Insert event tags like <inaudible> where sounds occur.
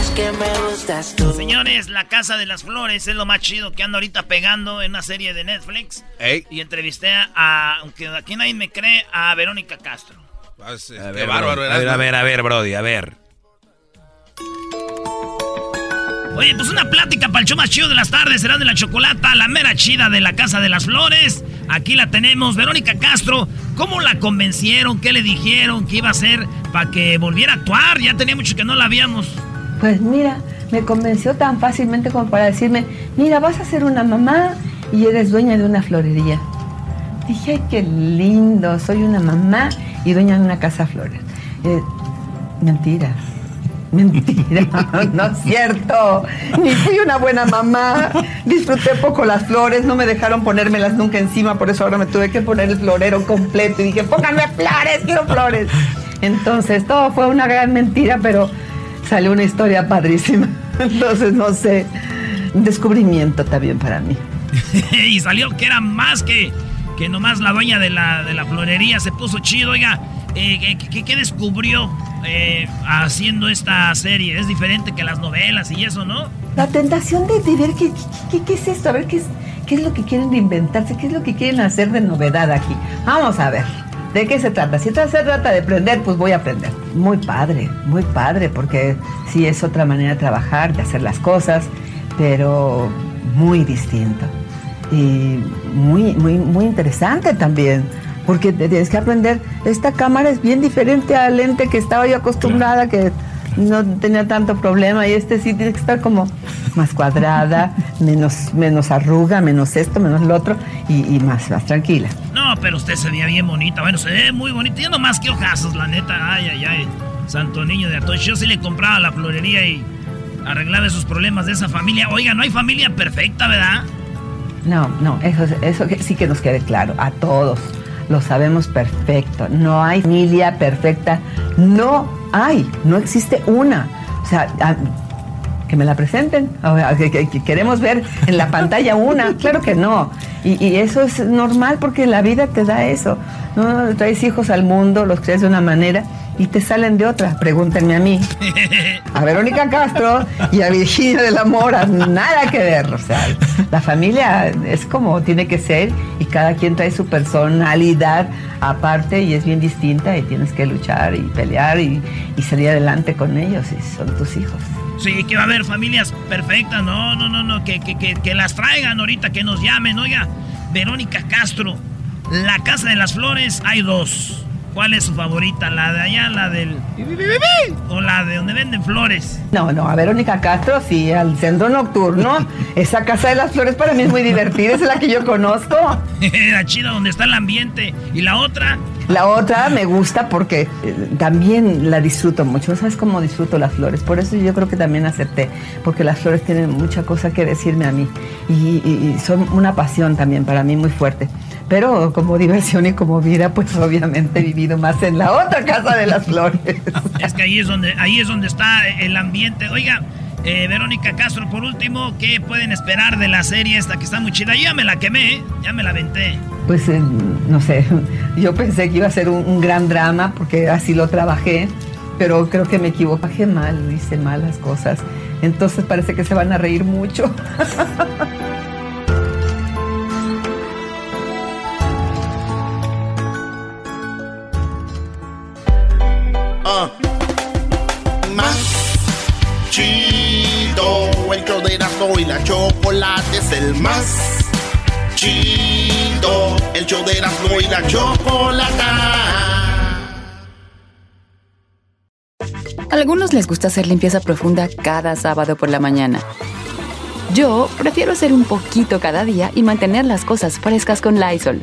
Es que me gustas tú. Señores, La Casa de las Flores es lo más chido que ando ahorita pegando en una serie de Netflix. Y entrevisté a, aunque aquí nadie me cree, a Verónica Castro. Ah, a ver, bárbaro, a ver, a ver, a ver, Brody, a ver. Oye, pues una plática para el show más chido de las tardes será de la chocolata, la mera chida de la Casa de las Flores. Aquí la tenemos, Verónica Castro. ¿Cómo la convencieron? ¿Qué le dijeron? ¿Qué iba a hacer para que volviera a actuar? Ya tenía mucho que no la veíamos. Pues mira, me convenció tan fácilmente como para decirme, mira, vas a ser una mamá y eres dueña de una florería. Dije, ay, qué lindo, soy una mamá y dueña de una casa flores. Eh, <laughs> mentira, mentira, <laughs> no es cierto. Ni fui una buena mamá, disfruté poco las flores, no me dejaron ponérmelas nunca encima, por eso ahora me tuve que poner el florero completo y dije, pónganme flores, quiero flores. Entonces, todo fue una gran mentira, pero salió una historia padrísima. <laughs> Entonces, no sé, un descubrimiento también para mí. <laughs> y salió que era más que, que nomás la dueña de la, de la florería se puso chido. Oiga, eh, ¿qué, descubrió eh, haciendo esta serie? Es diferente que las novelas y eso, ¿no? La tentación de, ver qué, qué, es esto, a ver qué es, qué es lo que quieren inventarse, qué es lo que quieren hacer de novedad aquí. Vamos a ver. ¿De qué se trata? Si se trata de aprender, pues voy a aprender. Muy padre, muy padre, porque sí es otra manera de trabajar, de hacer las cosas, pero muy distinto. Y muy, muy, muy interesante también, porque tienes que aprender, esta cámara es bien diferente al lente que estaba yo acostumbrada, que no tenía tanto problema y este sí tiene que estar como más cuadrada, menos, menos arruga, menos esto, menos lo otro y, más, más tranquila. No, pero usted se veía bien bonita, bueno, se ve muy bonita, y no más que ojazos, la neta, ay, ay, ay, santo niño de Atoche, yo sí le compraba la florería y arreglaba esos problemas de esa familia. Oiga, no hay familia perfecta, ¿verdad? No, no, eso, eso sí que nos quede claro, a todos lo sabemos perfecto. No hay familia perfecta. No hay, no existe una. O sea, que me la presenten. Que, queremos ver en la pantalla una. <laughs> Claro que no. Y, y, eso es normal porque la vida te da eso. ¿no? Traes hijos al mundo, los crees de una manera y te salen de otra. Pregúntenme a mí. A Verónica Castro y a Virginia de la Mora, nada que ver. O sea, la familia es como tiene que ser y cada quien trae su personalidad aparte y es bien distinta y tienes que luchar y pelear y, salir adelante con ellos y son tus hijos. Sí, que va a haber familias perfectas, no, no, no, no, que, que, que, que las traigan ahorita, que nos llamen, oiga, Verónica Castro, la Casa de las Flores, hay dos. ¿Cuál es su favorita? ¿La de allá, la del... o la de donde venden flores? No, no, a Verónica Castro, sí, al centro nocturno. Esa casa de las flores para mí es muy divertida, es la que yo conozco. <laughs> la chida donde está el ambiente. ¿Y la otra? La otra me gusta porque eh, también la disfruto mucho. ¿Sabes cómo disfruto las flores? Por eso yo creo que también acepté, porque las flores tienen mucha cosa que decirme a mí y son una pasión también para mí muy fuerte. Pero como diversión y como vida, pues obviamente he vivido más en la otra casa de las flores. Es que ahí es donde, ahí es donde está el ambiente. Oiga, eh, Verónica Castro, por último, ¿qué pueden esperar de la serie esta que está muy chida? ya me la quemé, ya me la venté. Pues eh, no sé, yo pensé que iba a ser un, un, gran drama porque así lo trabajé, pero creo que me equivoqué mal, hice malas cosas. Entonces parece que se van a reír mucho. <laughs> chido. El show de Erasmo y la chocolate es el más chido. El show de Erasmo y la chocolate. algunos les gusta hacer limpieza profunda cada sábado por la mañana. Yo prefiero hacer un poquito cada día y mantener las cosas frescas con Lysol.